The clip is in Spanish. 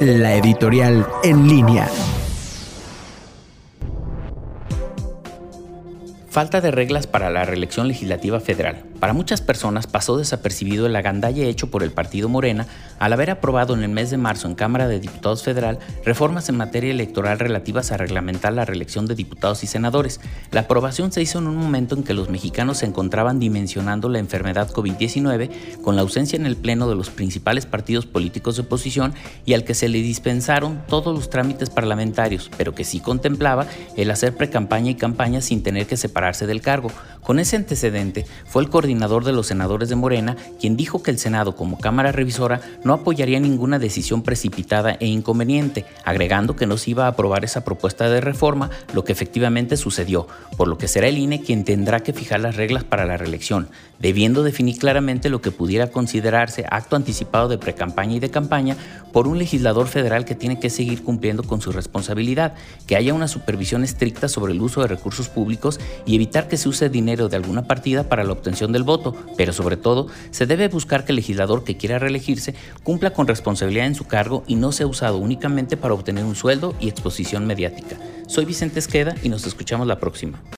la editorial en línea. Falta de reglas para la reelección legislativa federal. Para muchas personas pasó desapercibido el agandalle hecho por el partido Morena al haber aprobado en el mes de marzo en Cámara de Diputados Federal reformas en materia electoral relativas a reglamentar la reelección de diputados y senadores. La aprobación se hizo en un momento en que los mexicanos se encontraban dimensionando la enfermedad COVID-19 con la ausencia en el Pleno de los principales partidos políticos de oposición y al que se le dispensaron todos los trámites parlamentarios, pero que sí contemplaba el hacer precampaña y campaña sin tener que separar del cargo. Con ese antecedente, fue el coordinador de los senadores de Morena quien dijo que el Senado como Cámara Revisora no apoyaría ninguna decisión precipitada e inconveniente, agregando que no se iba a aprobar esa propuesta de reforma, lo que efectivamente sucedió, por lo que será el INE quien tendrá que fijar las reglas para la reelección, debiendo definir claramente lo que pudiera considerarse acto anticipado de precampaña y de campaña por un legislador federal que tiene que seguir cumpliendo con su responsabilidad, que haya una supervisión estricta sobre el uso de recursos públicos y evitar que se use de alguna partida para la obtención del voto, pero sobre todo se debe buscar que el legislador que quiera reelegirse cumpla con responsabilidad en su cargo y no sea usado únicamente para obtener un sueldo y exposición mediática. Soy Vicente Esqueda y nos escuchamos la próxima.